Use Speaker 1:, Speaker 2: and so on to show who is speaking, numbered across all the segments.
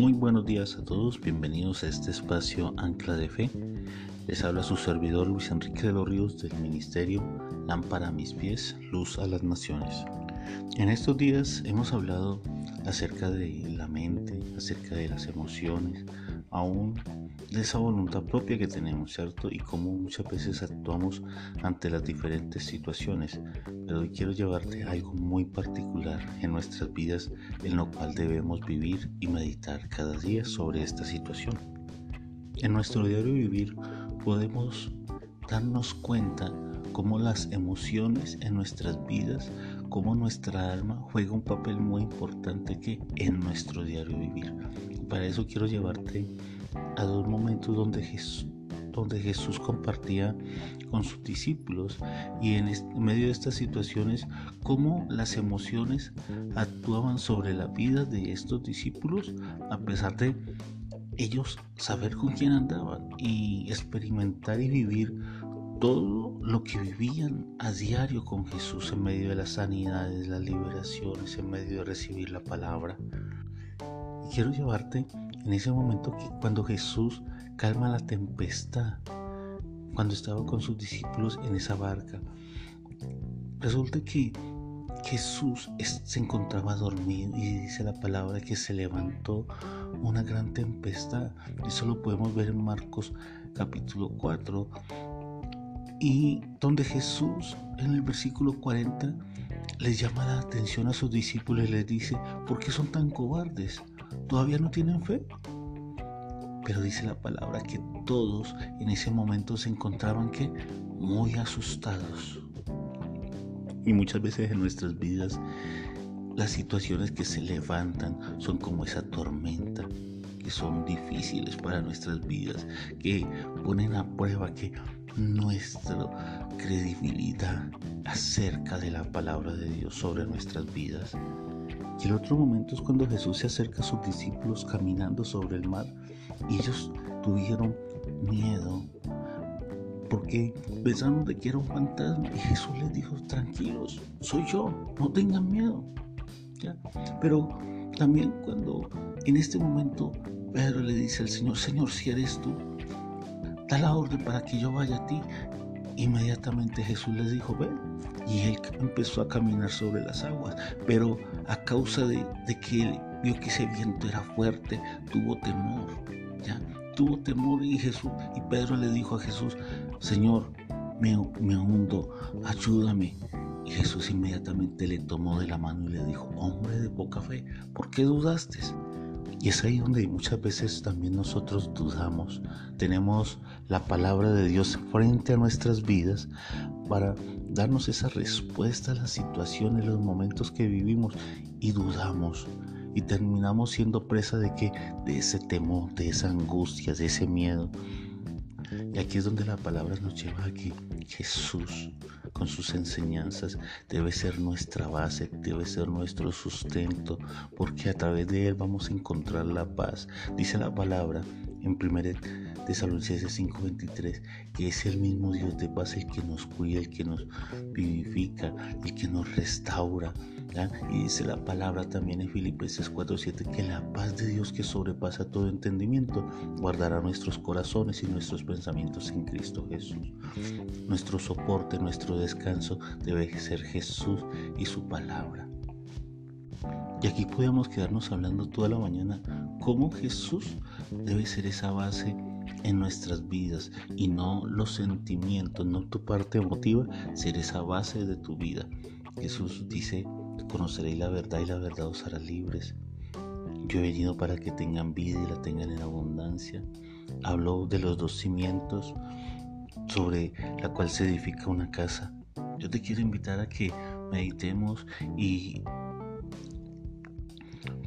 Speaker 1: Muy buenos días a todos, bienvenidos a este espacio Ancla de Fe. Les habla su servidor Luis Enrique de los Ríos del Ministerio Lámpara a mis pies, Luz a las Naciones. En estos días hemos hablado acerca de la mente, acerca de las emociones, aún de esa voluntad propia que tenemos, ¿cierto? Y cómo muchas veces actuamos ante las diferentes situaciones. Pero hoy quiero llevarte algo muy particular en nuestras vidas, en lo cual debemos vivir y meditar cada día sobre esta situación. En nuestro diario vivir podemos darnos cuenta cómo las emociones en nuestras vidas, cómo nuestra alma juega un papel muy importante que en nuestro diario vivir. Para eso quiero llevarte a dos momentos donde Jesús, donde Jesús compartía con sus discípulos y en, medio de estas situaciones cómo las emociones actuaban sobre la vida de estos discípulos a pesar de ellos saber con quién andaban y experimentar y vivir todo lo que vivían a diario con Jesús en medio de las sanidades, las liberaciones, en medio de recibir la palabra. Y quiero llevarte en ese momento que cuando Jesús calma la tempestad, cuando estaba con sus discípulos en esa barca, resulta que Jesús se encontraba dormido y dice la palabra que se levantó una gran tempestad. Eso lo podemos ver en Marcos capítulo 4 y donde Jesús en el versículo 40 les llama la atención a sus discípulos y les dice, ¿por qué son tan cobardes? ¿Todavía no tienen fe? Pero dice la palabra que todos en ese momento se encontraban que muy asustados. Y muchas veces en nuestras vidas las situaciones que se levantan son como esa tormenta, que son difíciles para nuestras vidas, que ponen a prueba que nuestra credibilidad acerca de la palabra de Dios sobre nuestras vidas. Y el otro momento es cuando Jesús se acerca a sus discípulos caminando sobre el mar ellos tuvieron miedo porque pensaron de que era un fantasma y Jesús les dijo, tranquilos, soy yo, no tengan miedo. Pero también cuando en este momento Pedro le dice al Señor, Señor, si eres tú, da la orden para que yo vaya a ti. Inmediatamente Jesús les dijo, ven. Y él empezó a caminar sobre las aguas. Pero a causa de, que él vio que ese viento era fuerte, tuvo temor. ¿ya? Tuvo temor y Jesús, y Pedro le dijo a Jesús, Señor, me, me hundo, ayúdame. Y Jesús inmediatamente le tomó de la mano y le dijo, hombre de poca fe, ¿por qué dudaste? Y es ahí donde muchas veces también nosotros dudamos. Tenemos la palabra de Dios frente a nuestras vidas para darnos esa respuesta a las situaciones, los momentos que vivimos y dudamos. Y terminamos siendo presa de que de ese temor, de esa angustia, de ese miedo. Y aquí es donde la palabra nos lleva a que Jesús, con sus enseñanzas, debe ser nuestra base, debe ser nuestro sustento, porque a través de Él vamos a encontrar la paz. Dice la palabra en 1 Tesalonicenses 5:23 que es el mismo Dios de paz el que nos cuida, el que nos vivifica, el que nos restaura, y dice la palabra también en Filipenses 4:7 que la paz de Dios que sobrepasa todo entendimiento guardará nuestros corazones y nuestros pensamientos en Cristo Jesús. Nuestro soporte, nuestro descanso debe ser Jesús y su palabra. Y aquí podemos quedarnos hablando toda la mañana cómo Jesús debe ser esa base en nuestras vidas y no los sentimientos, no tu parte emotiva, ser esa base de tu vida. Jesús dice conoceréis la verdad y la verdad os hará libres. Yo he venido para que tengan vida y la tengan en abundancia. Hablo de los dos cimientos sobre la cual se edifica una casa. Yo te quiero invitar a que meditemos y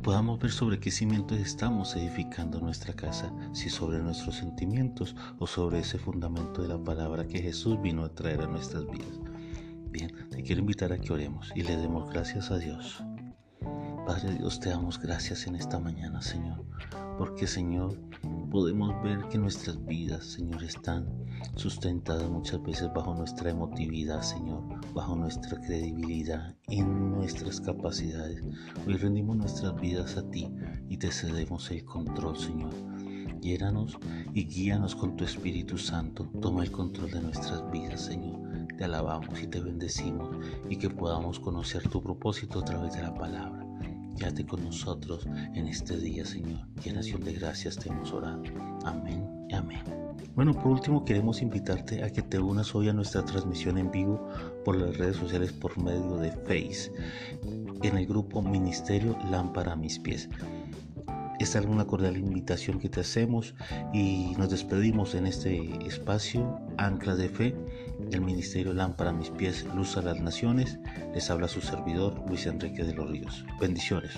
Speaker 1: podamos ver sobre qué cimientos estamos edificando nuestra casa, si sobre nuestros sentimientos o sobre ese fundamento de la palabra que Jesús vino a traer a nuestras vidas. Bien, te quiero invitar a que oremos y le demos gracias a Dios. Padre Dios, te damos gracias en esta mañana, Señor, porque Señor, podemos ver que nuestras vidas, Señor, están sustentadas muchas veces bajo nuestra emotividad, Señor, bajo nuestra credibilidad, en nuestras capacidades. Hoy rendimos nuestras vidas a ti y te cedemos el control, Señor. Lléranos y guíanos con tu Espíritu Santo. Toma el control de nuestras vidas, Señor. Te alabamos y te bendecimos y que podamos conocer tu propósito a través de la palabra. Quédate con nosotros en este día, Señor. Y en acción de gracias te hemos orado. Amén y amén. Bueno, por último queremos invitarte a que te unas hoy a nuestra transmisión en vivo por las redes sociales por medio de Face en el grupo Ministerio Lámpara a mis pies. Esta es una cordial invitación que te hacemos y nos despedimos en este espacio, Ancla de Fe, del Ministerio Lámpara a mis pies, Luz a las Naciones. Les habla su servidor, Luis Enrique de los Ríos. Bendiciones.